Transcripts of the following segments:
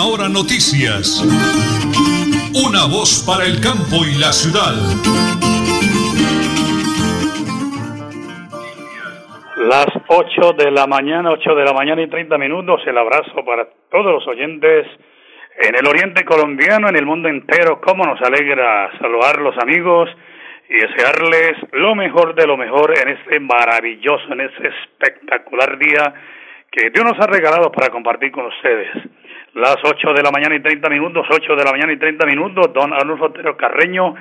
Hora Noticias. Una voz para el campo y la ciudad. Las 8 de la mañana, 8 de la mañana y 30 minutos. El abrazo para todos los oyentes en el oriente colombiano, en el mundo entero. Cómo nos alegra saludar los amigos y desearles lo mejor de lo mejor en este maravilloso, en este espectacular día que Dios nos ha regalado para compartir con ustedes. Las 8 de la mañana y 30 minutos, 8 de la mañana y 30 minutos, don Arnulfo Otero Carreño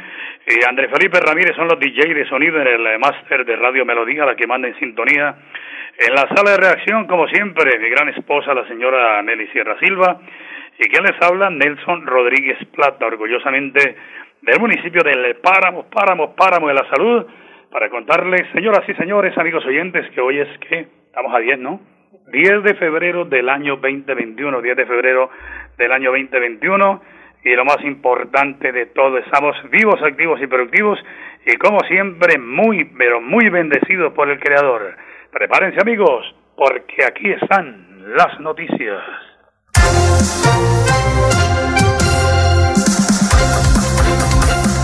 y André Felipe Ramírez son los DJ de sonido en el máster de Radio Melodía, la que manda en sintonía. En la sala de reacción, como siempre, mi gran esposa, la señora Nelly Sierra Silva, y quien les habla, Nelson Rodríguez Plata, orgullosamente del municipio del Páramo, Páramo, Páramo de la Salud, para contarles, señoras y señores, amigos oyentes, que hoy es que estamos a 10, ¿no? 10 de febrero del año 2021, 10 de febrero del año 2021, y lo más importante de todo, estamos vivos, activos y productivos, y como siempre, muy, pero muy bendecidos por el Creador. Prepárense amigos, porque aquí están las noticias.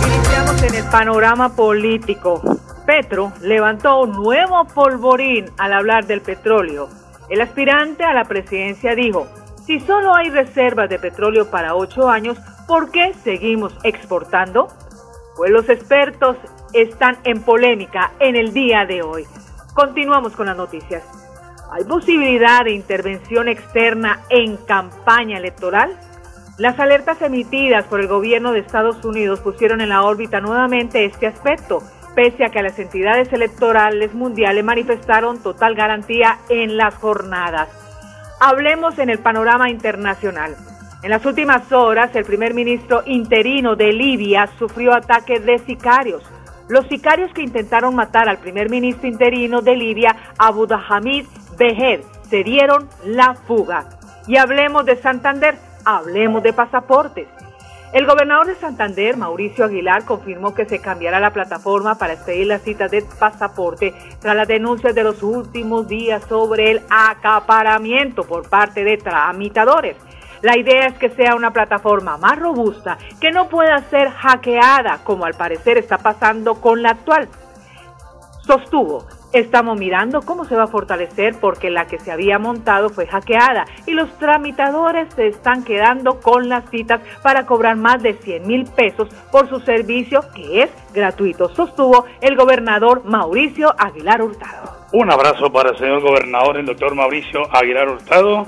Iniciamos en el panorama político. Petro levantó un nuevo polvorín al hablar del petróleo. El aspirante a la presidencia dijo, si solo hay reservas de petróleo para ocho años, ¿por qué seguimos exportando? Pues los expertos están en polémica en el día de hoy. Continuamos con las noticias. ¿Hay posibilidad de intervención externa en campaña electoral? Las alertas emitidas por el gobierno de Estados Unidos pusieron en la órbita nuevamente este aspecto, pese a que las entidades electorales mundiales manifestaron total garantía en las jornadas. Hablemos en el panorama internacional. En las últimas horas, el primer ministro interino de Libia sufrió ataques de sicarios. Los sicarios que intentaron matar al primer ministro interino de Libia, Abu Dhahamid Behed se dieron la fuga. Y hablemos de Santander, hablemos de pasaportes. El gobernador de Santander, Mauricio Aguilar, confirmó que se cambiará la plataforma para expedir las citas de pasaporte tras las denuncias de los últimos días sobre el acaparamiento por parte de tramitadores. La idea es que sea una plataforma más robusta, que no pueda ser hackeada, como al parecer está pasando con la actual. Sostuvo Estamos mirando cómo se va a fortalecer porque la que se había montado fue hackeada y los tramitadores se están quedando con las citas para cobrar más de 100 mil pesos por su servicio que es gratuito, sostuvo el gobernador Mauricio Aguilar Hurtado. Un abrazo para el señor gobernador, el doctor Mauricio Aguilar Hurtado.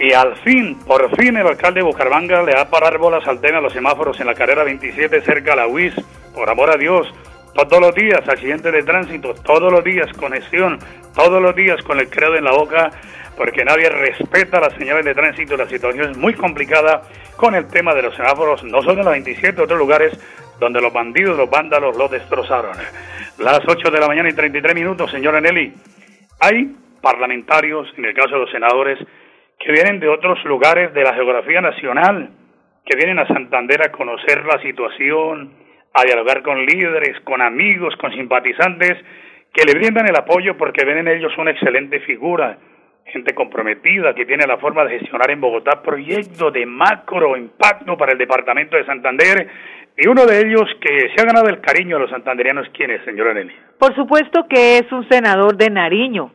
Y al fin, por fin, el alcalde de Bucaramanga le va a parar bolas al a los semáforos en la carrera 27 cerca a la UIS. Por amor a Dios, todos los días accidentes de tránsito, todos los días conexión, todos los días con el credo en la boca, porque nadie respeta las señales de tránsito. La situación es muy complicada con el tema de los semáforos, no solo en los 27 otros lugares donde los bandidos, los vándalos los destrozaron. Las 8 de la mañana y 33 minutos, señora Nelly. Hay parlamentarios, en el caso de los senadores, que vienen de otros lugares de la geografía nacional, que vienen a Santander a conocer la situación, a dialogar con líderes, con amigos, con simpatizantes que le brindan el apoyo porque ven en ellos una excelente figura, gente comprometida que tiene la forma de gestionar en Bogotá proyectos de macro impacto para el departamento de Santander y uno de ellos que se ha ganado el cariño de los santanderianos, ¿quién es, señora Nelly? Por supuesto que es un senador de Nariño.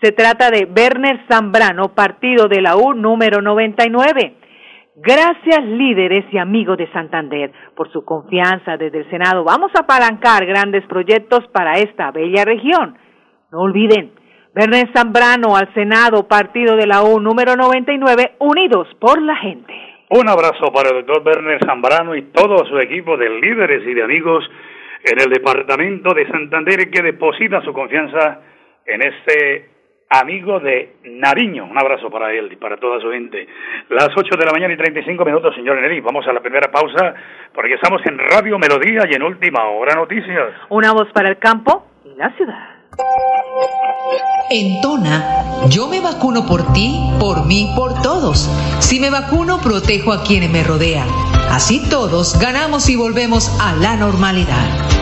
Se trata de Werner Zambrano, partido de la U número 99. Gracias líderes y amigos de Santander por su confianza desde el Senado. Vamos a apalancar grandes proyectos para esta bella región. No olviden, Bernet Zambrano al Senado, partido de la U número 99, unidos por la gente. Un abrazo para el doctor Berner Zambrano y todo su equipo de líderes y de amigos en el departamento de Santander que deposita su confianza en este amigo de Nariño. Un abrazo para él y para toda su gente. Las 8 de la mañana y 35 minutos, señor Neri. Vamos a la primera pausa porque estamos en Radio Melodía y en Última Hora Noticias. Una voz para el campo y la ciudad. En Tona, yo me vacuno por ti, por mí, por todos. Si me vacuno, protejo a quienes me rodean. Así todos ganamos y volvemos a la normalidad.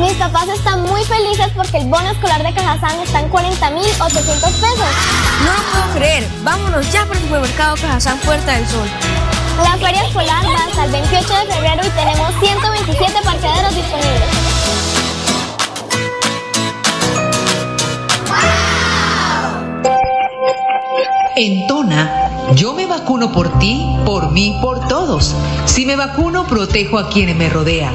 Mis papás están muy felices porque el bono escolar de Cajazán está en 40.800 pesos. No lo puedo creer. Vámonos ya por el supermercado Cajazán Puerta del Sol. La feria escolar va hasta el 28 de febrero y tenemos 127 parqueaderos disponibles. En Tona, yo me vacuno por ti, por mí, por todos. Si me vacuno, protejo a quienes me rodean.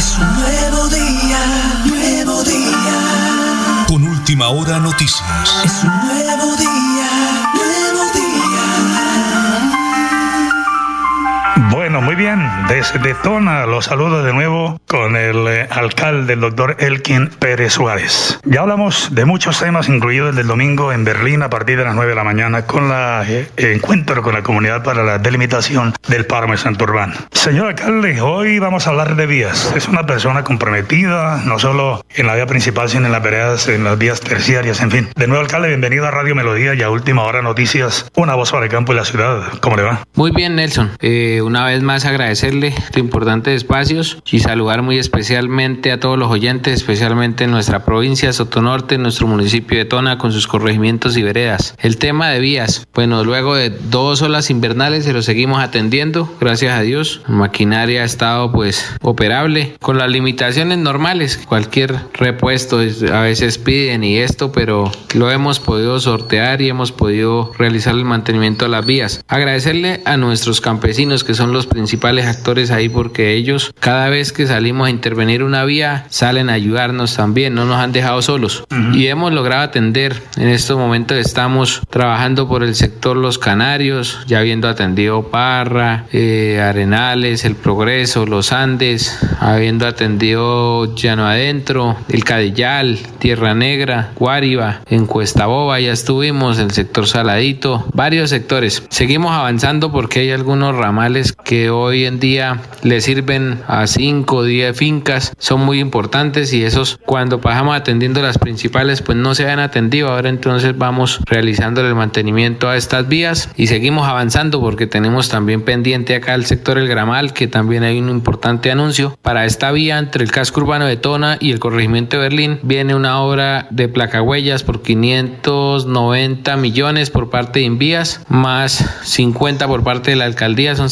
Noticias. Es un nuevo día, Bueno, muy bien. Desde Tona los saludo de nuevo con el eh, alcalde, el doctor Elkin Pérez Suárez. Ya hablamos de muchos temas, incluido el del domingo en Berlín a partir de las 9 de la mañana con la eh, encuentro con la comunidad para la delimitación del páramo de Santurbán. Señor alcalde, hoy vamos a hablar de vías. Es una persona comprometida, no solo en la vía principal, sino en las veredas, en las vías terciarias, en fin. De nuevo, alcalde, bienvenido a Radio Melodía y a Última Hora Noticias, una voz para el campo y la ciudad. ¿Cómo le va? Muy bien, Nelson. Eh, una vez más agradecerle los importantes espacios y saludar muy especialmente a todos los oyentes, especialmente en nuestra provincia Sotonorte, en nuestro municipio de Tona, con sus corregimientos y veredas. El tema de vías, bueno, luego de dos olas invernales se lo seguimos atendiendo, gracias a Dios. La maquinaria ha estado pues operable con las limitaciones normales. Cualquier repuesto a veces piden y esto, pero lo hemos podido sortear y hemos podido realizar el mantenimiento de las vías. Agradecerle a nuestros campesinos que son los principales actores ahí porque ellos cada vez que salimos a intervenir una vía salen a ayudarnos también, no nos han dejado solos y hemos logrado atender. En estos momentos estamos trabajando por el sector Los Canarios, ya habiendo atendido Parra, eh, Arenales, El Progreso, Los Andes, habiendo atendido Llano Adentro, El Cadillal, Tierra Negra, Guáriba, en Cuesta Boba ya estuvimos, el sector Saladito, varios sectores. Seguimos avanzando porque hay algunos ramales que hoy en día le sirven a 5 o 10 fincas, son muy importantes y esos cuando pasamos atendiendo las principales pues no se habían atendido, ahora entonces vamos realizando el mantenimiento a estas vías y seguimos avanzando porque tenemos también pendiente acá el sector El Gramal que también hay un importante anuncio. Para esta vía entre el casco urbano de Tona y el corregimiento de Berlín viene una obra de placahuellas por 590 millones por parte de Invías más 50 por parte de la alcaldía son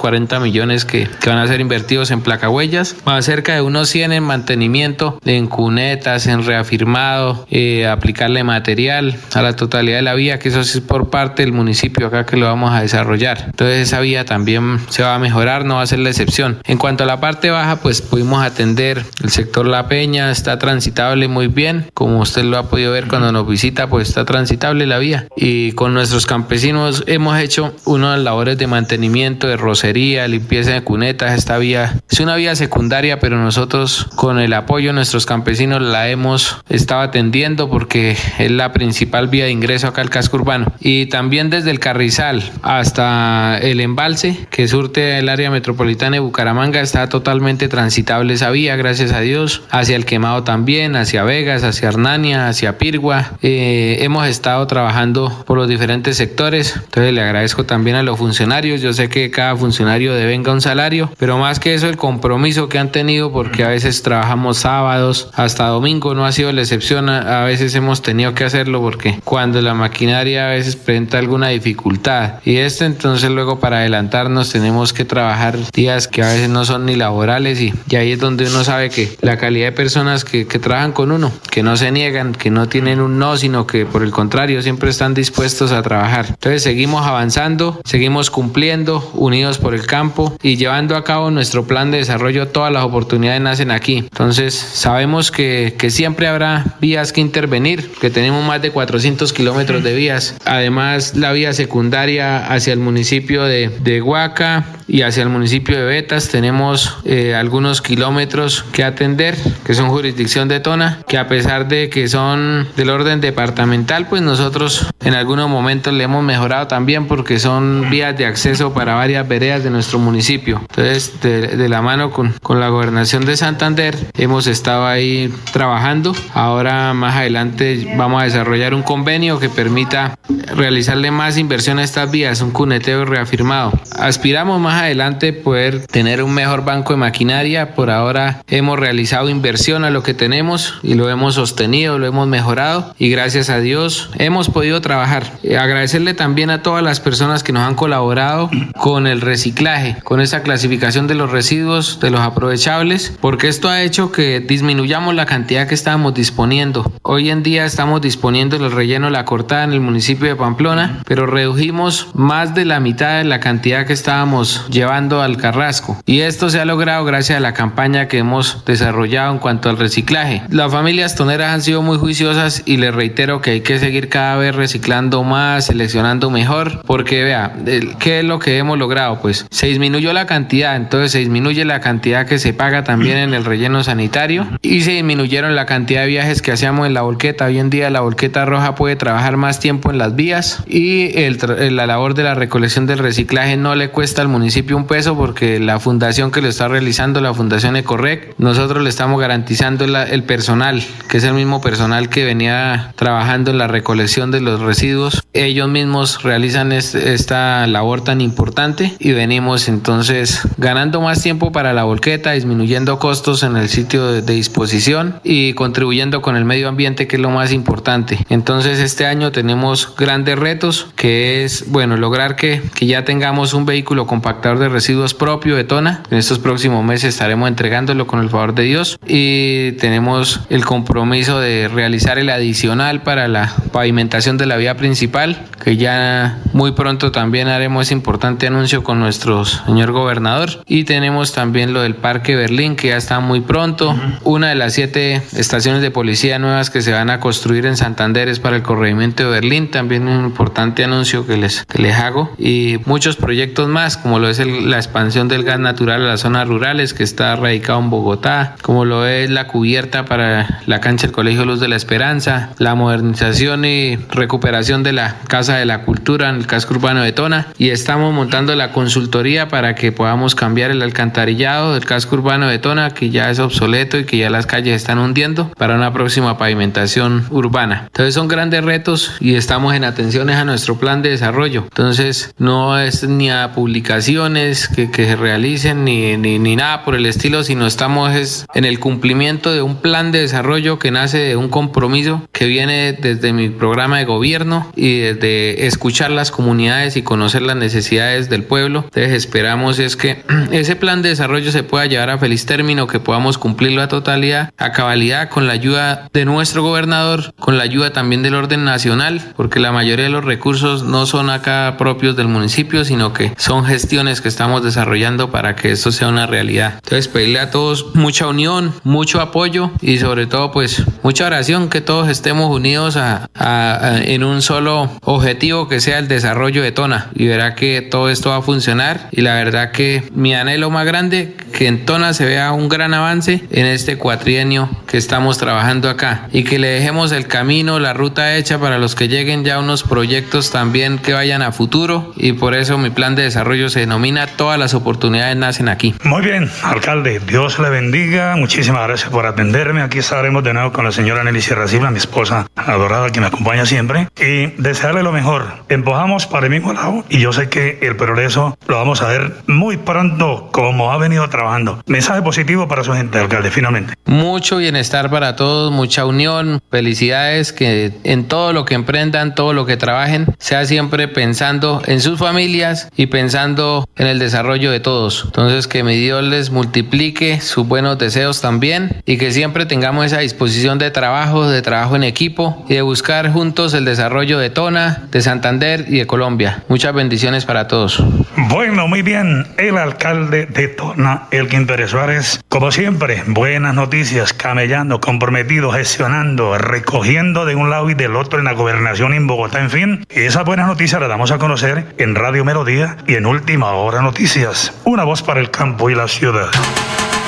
640 millones que, que van a ser invertidos en placahuellas más cerca de unos 100 en mantenimiento en cunetas en reafirmado eh, aplicarle material a la totalidad de la vía que eso es por parte del municipio acá que lo vamos a desarrollar. Entonces esa vía también se va a mejorar no va a ser la excepción. En cuanto a la parte baja pues pudimos atender el sector La Peña está transitable muy bien como usted lo ha podido ver cuando nos visita pues está transitable la vía. Y con nuestros campesinos hemos hecho unas labores de mantenimiento de limpieza de cunetas esta vía es una vía secundaria pero nosotros con el apoyo de nuestros campesinos la hemos estado atendiendo porque es la principal vía de ingreso acá al casco urbano. Y también desde el Carrizal hasta el embalse que surte el área metropolitana de Bucaramanga está totalmente transitable esa vía gracias a Dios. Hacia el quemado también hacia Vegas hacia Hernania hacia Pirgua. Eh, hemos estado trabajando por los diferentes sectores. Entonces le agradezco también a los funcionarios. Yo sé que cada funcionario maquinario devenga un salario, pero más que eso el compromiso que han tenido porque a veces trabajamos sábados hasta domingo, no ha sido la excepción, a veces hemos tenido que hacerlo porque cuando la maquinaria a veces presenta alguna dificultad y este entonces luego para adelantarnos tenemos que trabajar días que a veces no son ni laborales y, y ahí es donde uno sabe que la calidad de personas que, que trabajan con uno, que no se niegan, que no tienen un no, sino que por el contrario siempre están dispuestos a trabajar. Entonces seguimos avanzando, seguimos cumpliendo, unidos por el campo y llevando a cabo nuestro plan de desarrollo. Todas las oportunidades nacen aquí. Entonces sabemos que, que siempre habrá vías que intervenir, que tenemos más de 400 kilómetros de vías. Además, la vía secundaria hacia el municipio de, de Huaca y hacia el municipio de Betas tenemos eh, algunos kilómetros que atender, que son jurisdicción de Tona, que a pesar de que son del orden departamental, pues nosotros en algunos momentos le hemos mejorado también porque son vías de acceso para varias veredas de nuestro municipio. Entonces, de, de la mano con, con la gobernación de Santander, hemos estado ahí trabajando. Ahora más adelante vamos a desarrollar un convenio que permita realizarle más inversión a estas vías, un cuneteo reafirmado. Aspiramos más adelante poder tener un mejor banco de maquinaria. Por ahora hemos realizado inversión a lo que tenemos y lo hemos sostenido, lo hemos mejorado y gracias a Dios hemos podido trabajar. Eh, agradecerle también a todas las personas que nos han colaborado con el reciclaje, con esa clasificación de los residuos, de los aprovechables, porque esto ha hecho que disminuyamos la cantidad que estábamos disponiendo. Hoy en día estamos disponiendo el relleno La Cortada en el municipio de Pamplona, pero redujimos más de la mitad de la cantidad que estábamos llevando al Carrasco. Y esto se ha logrado gracias a la campaña que hemos desarrollado en cuanto al reciclaje. Las familias toneras han sido muy juiciosas y les reitero que hay que seguir cada vez reciclando más, seleccionando mejor, porque vea, ¿qué es lo que hemos logrado? Pues se disminuyó la cantidad, entonces se disminuye la cantidad que se paga también en el relleno sanitario y se disminuyeron la cantidad de viajes que hacíamos en la volqueta. Hoy en día la volqueta roja puede trabajar más tiempo en las vías y el, la labor de la recolección del reciclaje no le cuesta al municipio un peso porque la fundación que lo está realizando, la Fundación Ecorrec, nosotros le estamos garantizando la, el personal, que es el mismo personal que venía trabajando en la recolección de los residuos. Ellos mismos realizan este, esta labor tan importante y venimos entonces ganando más tiempo para la volqueta, disminuyendo costos en el sitio de, de disposición y contribuyendo con el medio ambiente que es lo más importante. Entonces este año tenemos grandes retos que es, bueno, lograr que, que ya tengamos un vehículo compactador de residuos propio de Tona. En estos próximos meses estaremos entregándolo con el favor de Dios y tenemos el compromiso de realizar el adicional para la pavimentación de la vía principal, que ya muy pronto también haremos ese importante anuncio con nuestro señor gobernador y tenemos también lo del Parque Berlín, que ya está muy pronto. Una de las siete estaciones de policía nuevas que se van a construir en Santander es para el corregimiento de Berlín, también un importante anuncio que les, que les hago y muchos proyectos más, como lo es el, la expansión del gas natural a las zonas rurales que está radicado en Bogotá, como lo es la cubierta para la cancha del Colegio Luz de la Esperanza, la modernización y recuperación de la Casa de la Cultura en el casco urbano de Tona y estamos montando la consultoría para que podamos cambiar el alcantarillado del casco urbano de Tona que ya es obsoleto y que ya las calles están hundiendo para una próxima pavimentación urbana. Entonces son grandes retos y estamos en atenciones a nuestro plan de desarrollo. Entonces no es ni a publicaciones que, que se realicen ni, ni, ni, nada por el estilo, sino estamos es en el cumplimiento de un plan de desarrollo que nace de un compromiso que viene desde mi programa de gobierno y desde escuchar las comunidades y conocer las necesidades del pueblo. Entonces esperamos es que ese plan de desarrollo se pueda llevar a feliz término, que podamos cumplirlo a totalidad, a cabalidad, con la ayuda de nuestro gobernador, con la ayuda también del orden nacional, porque la mayoría de los recursos no son acá propios del municipio, sino que son gestiones que estamos desarrollando para que esto sea una realidad. Entonces pedirle a todos mucha unión, mucho apoyo y sobre todo pues mucha oración, que todos estemos unidos a, a, a, en un solo objetivo que sea el desarrollo de Tona y verá que todo esto va a funcionar y la verdad que mi anhelo más grande que en Tona se vea un gran avance en este cuatrienio que estamos trabajando acá y que le dejemos el camino, la ruta hecha para los que lleguen ya unos proyectos también que vayan a futuro y por eso mi plan de desarrollo se denomina Todas las oportunidades nacen aquí. Muy bien, alcalde, Dios le bendiga. Muchísimas gracias por atenderme. Aquí estaremos de nuevo con la señora Nelly Sierra Silva, mi esposa adorada que me acompaña siempre. Y desearle lo mejor. Empujamos para el mismo lado y yo sé que el progreso lo vamos a ver muy pronto como ha venido trabajando. Mensaje positivo para su gente, alcalde, finalmente. Mucho bienestar para todos, mucha unión, felicidades, que en todo lo que emprendan, todo lo que trabajen, sea siempre pensando en sus familias y pensando en el desarrollo de todos. Entonces que mi Dios les multiplique sus buenos deseos también y que siempre tengamos esa disposición de trabajo, de trabajo en equipo y de buscar juntos el desarrollo de Tona, de Santander y de Colombia. Muchas bendiciones para todos. Bueno, muy bien. El alcalde de Tona, Elkin Pérez Suárez, como siempre, buenas noticias, camellando, comprometido, gestionando, recogiendo de un lado y del otro en la gobernación en Bogotá, en fin. Y esas buenas noticias las damos a conocer en Radio Melodía y en Última Hora Noticias. Una voz para el campo y la ciudad.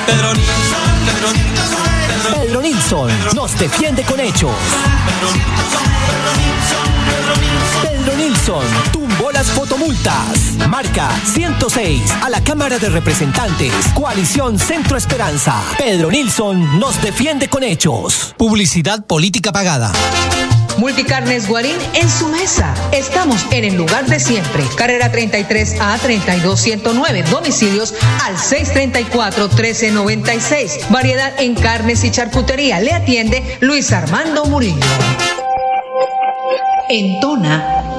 Pedro Nilsson, nos defiende con hechos. Pedro Nilsson tumbó las fotomultas. Marca 106 a la Cámara de Representantes. Coalición Centro Esperanza. Pedro Nilsson nos defiende con hechos. Publicidad política pagada. Multicarnes Guarín en su mesa. Estamos en el lugar de siempre. Carrera 33 a 32109. Domicilios al 634 1396. Variedad en carnes y charcutería. Le atiende Luis Armando Murillo. En Tona,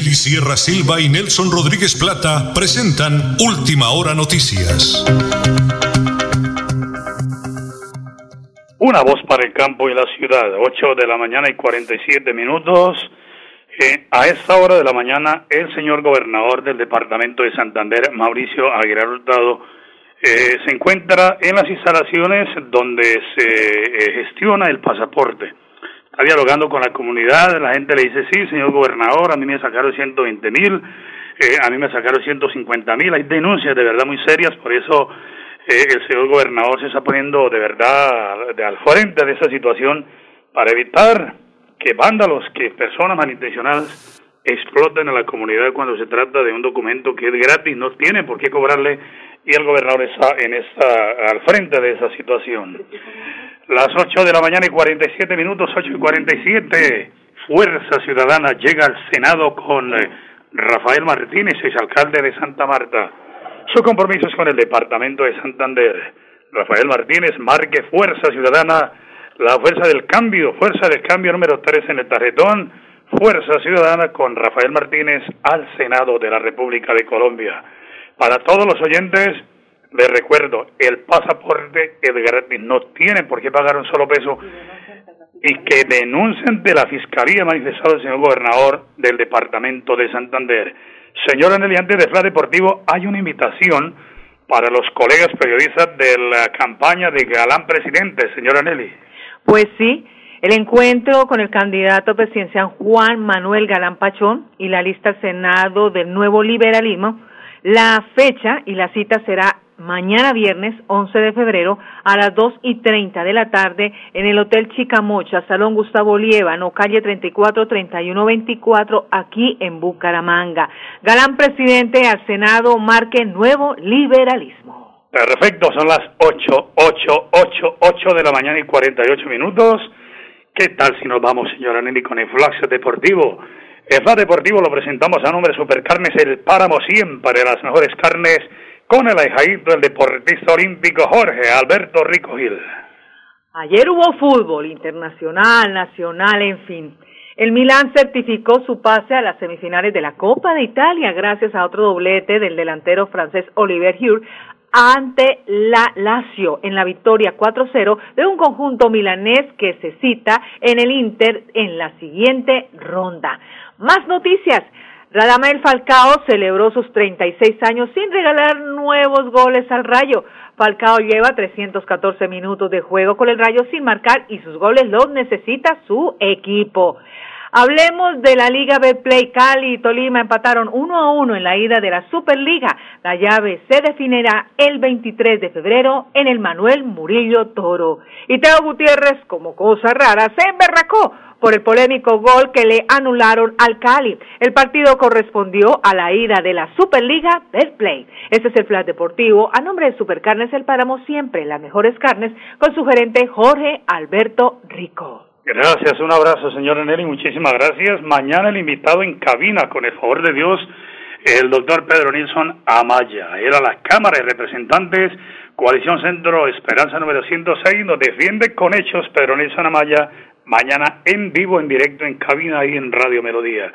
Nelly Sierra Silva y Nelson Rodríguez Plata presentan Última Hora Noticias. Una voz para el campo y la ciudad, 8 de la mañana y 47 minutos. Eh, a esta hora de la mañana, el señor gobernador del departamento de Santander, Mauricio Aguilar Hurtado, eh, se encuentra en las instalaciones donde se eh, gestiona el pasaporte. Está dialogando con la comunidad, la gente le dice, sí, señor gobernador, a mí me sacaron 120 mil, eh, a mí me sacaron 150 mil, hay denuncias de verdad muy serias, por eso eh, el señor gobernador se está poniendo de verdad de al frente de esa situación para evitar que vándalos, que personas malintencionadas exploten a la comunidad cuando se trata de un documento que es gratis, no tiene por qué cobrarle y el gobernador está en esta, al frente de esa situación. Las 8 de la mañana y 47 minutos, 8 y 47, Fuerza Ciudadana llega al Senado con Rafael Martínez, exalcalde de Santa Marta. Su compromiso es con el departamento de Santander. Rafael Martínez marque Fuerza Ciudadana, la fuerza del cambio, fuerza del cambio número 3 en el tarjetón, Fuerza Ciudadana con Rafael Martínez al Senado de la República de Colombia. Para todos los oyentes, les recuerdo, el pasaporte es gratis, no tienen por qué pagar un solo peso y que denuncien de la Fiscalía manifestado el señor gobernador del Departamento de Santander. Señor Aneli, antes de Fla Deportivo, hay una invitación para los colegas periodistas de la campaña de Galán Presidente, señor Aneli. Pues sí, el encuentro con el candidato presidencial Juan Manuel Galán Pachón y la lista al Senado del nuevo liberalismo, la fecha y la cita será mañana viernes 11 de febrero a las 2 y 30 de la tarde en el Hotel Chicamocha, Salón Gustavo Liévano, calle 34 31 24, aquí en Bucaramanga. Galán presidente al Senado marque nuevo liberalismo. Perfecto, son las 8, 8, 8, 8 de la mañana y 48 minutos. ¿Qué tal si nos vamos, señora Nelly, con el Flash Deportivo? El Flash Deportivo lo presentamos a nombre de Supercarnes El Páramo siempre, las mejores carnes con el ahijadito del deportista olímpico Jorge Alberto Rico Gil. Ayer hubo fútbol internacional, nacional, en fin. El Milan certificó su pase a las semifinales de la Copa de Italia gracias a otro doblete del delantero francés Oliver Giroud ante la Lazio en la victoria 4-0 de un conjunto milanés que se cita en el Inter en la siguiente ronda. Más noticias. Radamel Falcao celebró sus 36 años sin regalar nuevos goles al Rayo. Falcao lleva 314 minutos de juego con el Rayo sin marcar y sus goles los necesita su equipo. Hablemos de la Liga Betplay. Cali y Tolima empataron uno a uno en la ida de la Superliga. La llave se definirá el 23 de febrero en el Manuel Murillo Toro. Y Teo Gutiérrez, como cosa rara, se emberracó por el polémico gol que le anularon al Cali. El partido correspondió a la ida de la Superliga Betplay. Este es el Flash Deportivo. A nombre de Supercarnes El Páramo, siempre las mejores carnes, con su gerente Jorge Alberto Rico. Gracias, un abrazo, señor Nelly, muchísimas gracias. Mañana el invitado en cabina, con el favor de Dios, el doctor Pedro Nilsson Amaya. Era la Cámara de Representantes, Coalición Centro Esperanza número 106, nos defiende con hechos Pedro Nilsson Amaya, mañana en vivo, en directo, en cabina, ahí en Radio Melodía.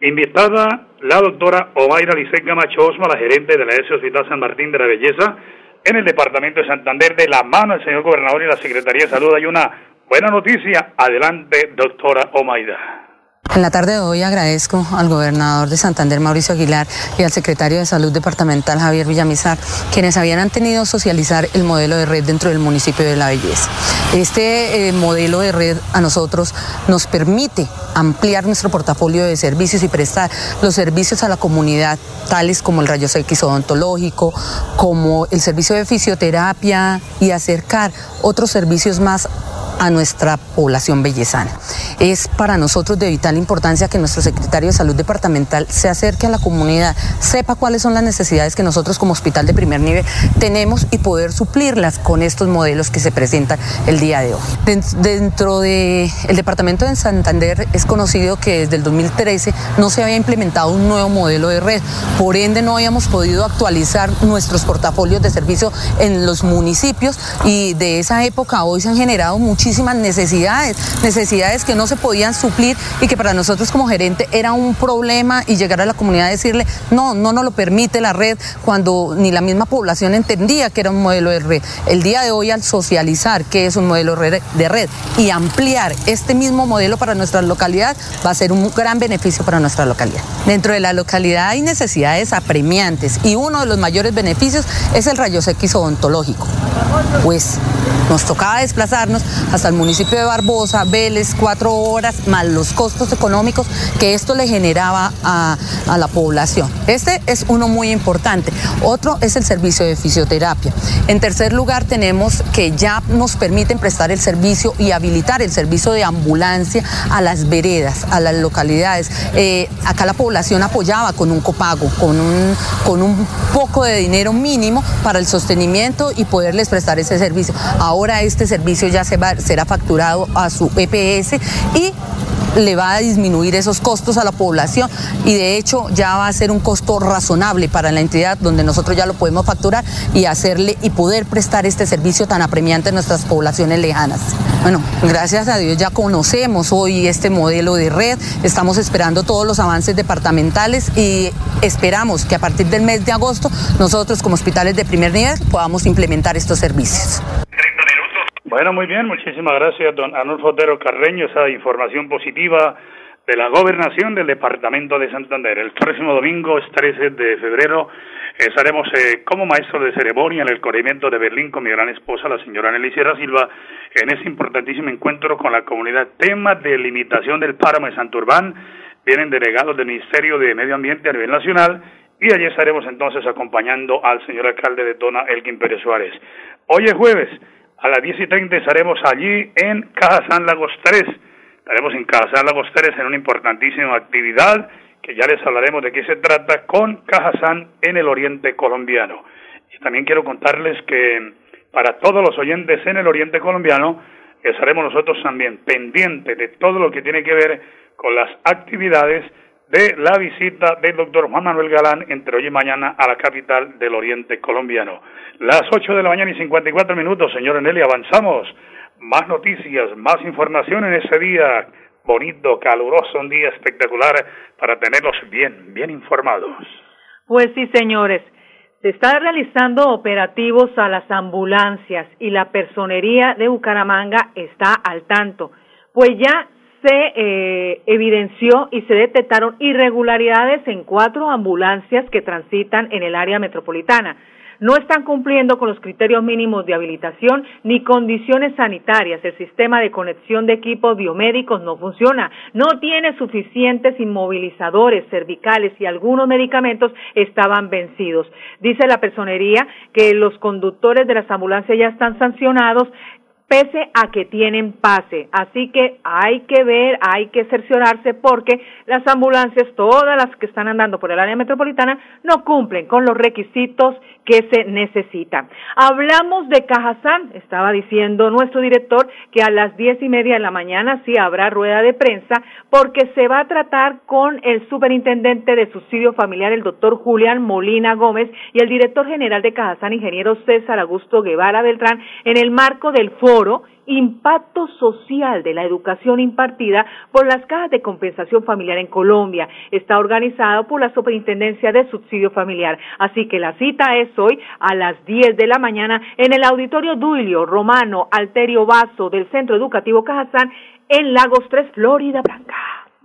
Invitada la doctora Omaira Licey Camacho Osma, la gerente de la S Hospital San Martín de la Belleza, en el departamento de Santander, de la mano del señor gobernador y la Secretaría de Salud. Hay una Buena noticia, adelante, doctora Omaida. En la tarde de hoy agradezco al gobernador de Santander, Mauricio Aguilar, y al secretario de Salud Departamental, Javier Villamizar, quienes habían tenido socializar el modelo de red dentro del municipio de La Belleza. Este eh, modelo de red a nosotros nos permite ampliar nuestro portafolio de servicios y prestar los servicios a la comunidad, tales como el rayos X odontológico, como el servicio de fisioterapia y acercar otros servicios más a nuestra población bellezana. Es para nosotros de vital importancia que nuestro secretario de Salud Departamental se acerque a la comunidad, sepa cuáles son las necesidades que nosotros como hospital de primer nivel tenemos y poder suplirlas con estos modelos que se presentan el día de hoy. Dentro del departamento de Santander es conocido que desde el 2013 no se había implementado un nuevo modelo de red, por ende no habíamos podido actualizar nuestros portafolios de servicio en los municipios y de esa época hoy se han generado muchísimas muchísimas necesidades, necesidades que no se podían suplir y que para nosotros como gerente era un problema y llegar a la comunidad a decirle, no, no nos lo permite la red, cuando ni la misma población entendía que era un modelo de red. El día de hoy al socializar que es un modelo de red y ampliar este mismo modelo para nuestra localidad va a ser un gran beneficio para nuestra localidad. Dentro de la localidad hay necesidades apremiantes y uno de los mayores beneficios es el rayos X odontológico. Pues nos tocaba desplazarnos hasta el municipio de Barbosa, Vélez, cuatro horas, más los costos económicos que esto le generaba a, a, la población. Este es uno muy importante. Otro es el servicio de fisioterapia. En tercer lugar, tenemos que ya nos permiten prestar el servicio y habilitar el servicio de ambulancia a las veredas, a las localidades. Eh, acá la población apoyaba con un copago, con un, con un poco de dinero mínimo para el sostenimiento y poderles prestar ese servicio. Ahora este servicio ya se va, será facturado a su EPS y le va a disminuir esos costos a la población y de hecho ya va a ser un costo razonable para la entidad donde nosotros ya lo podemos facturar y hacerle y poder prestar este servicio tan apremiante a nuestras poblaciones lejanas. Bueno, gracias a Dios ya conocemos hoy este modelo de red, estamos esperando todos los avances departamentales y esperamos que a partir del mes de agosto nosotros como hospitales de primer nivel podamos implementar estos servicios. Bueno, muy bien, muchísimas gracias, don Arnulfo Otero Carreño, esa información positiva de la gobernación del departamento de Santander. El próximo domingo, es 13 de febrero, estaremos eh, como maestro de ceremonia en el corrimiento de Berlín con mi gran esposa, la señora Nelly Sierra Silva, en ese importantísimo encuentro con la comunidad. Tema de limitación del páramo de Santurbán. Vienen delegados del Ministerio de Medio Ambiente a nivel nacional y allí estaremos entonces acompañando al señor alcalde de Tona, Elkin Pérez Suárez. Hoy es jueves. A las 10 y 30 estaremos allí en Caja San Lagos 3. Estaremos en Caja San Lagos 3 en una importantísima actividad que ya les hablaremos de qué se trata con Caja San en el oriente colombiano. Y también quiero contarles que para todos los oyentes en el oriente colombiano estaremos nosotros también pendientes de todo lo que tiene que ver con las actividades de la visita del doctor Juan Manuel Galán entre hoy y mañana a la capital del oriente colombiano. Las 8 de la mañana y 54 minutos, señor Eneli, avanzamos. Más noticias, más información en ese día bonito, caluroso, un día espectacular para tenerlos bien, bien informados. Pues sí, señores. Se está realizando operativos a las ambulancias y la personería de Bucaramanga está al tanto, pues ya se eh, evidenció y se detectaron irregularidades en cuatro ambulancias que transitan en el área metropolitana no están cumpliendo con los criterios mínimos de habilitación ni condiciones sanitarias. El sistema de conexión de equipos biomédicos no funciona, no tiene suficientes inmovilizadores cervicales y algunos medicamentos estaban vencidos. Dice la personería que los conductores de las ambulancias ya están sancionados pese a que tienen pase. Así que hay que ver, hay que cerciorarse porque las ambulancias, todas las que están andando por el área metropolitana, no cumplen con los requisitos que se necesitan. Hablamos de Cajazán, estaba diciendo nuestro director que a las diez y media de la mañana sí habrá rueda de prensa porque se va a tratar con el superintendente de subsidio familiar, el doctor Julián Molina Gómez, y el director general de Cajazán, ingeniero César Augusto Guevara Beltrán, en el marco del foro impacto social de la educación impartida por las cajas de compensación familiar en Colombia. Está organizado por la Superintendencia de Subsidio Familiar. Así que la cita es hoy a las 10 de la mañana en el Auditorio Duilio Romano Alterio Vaso del Centro Educativo Cajazán en Lagos 3, Florida Blanca.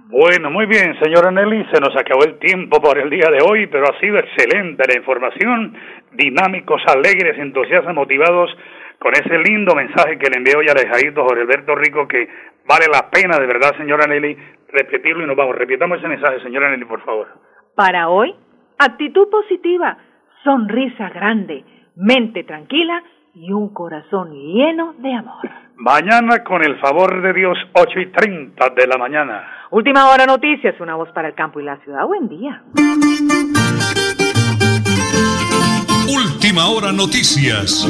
Bueno, muy bien, señora Nelly, se nos acabó el tiempo por el día de hoy, pero ha sido excelente la información, dinámicos, alegres, entusiastas, motivados con ese lindo mensaje que le envió ya Alejandro Jorge Alberto Rico, que vale la pena de verdad, señora Nelly, repetirlo y nos vamos. Repitamos ese mensaje, señora Nelly, por favor. Para hoy, actitud positiva, sonrisa grande, mente tranquila y un corazón lleno de amor. Mañana, con el favor de Dios, ocho y treinta de la mañana. Última hora noticias, una voz para el campo y la ciudad. Buen día. Última hora noticias.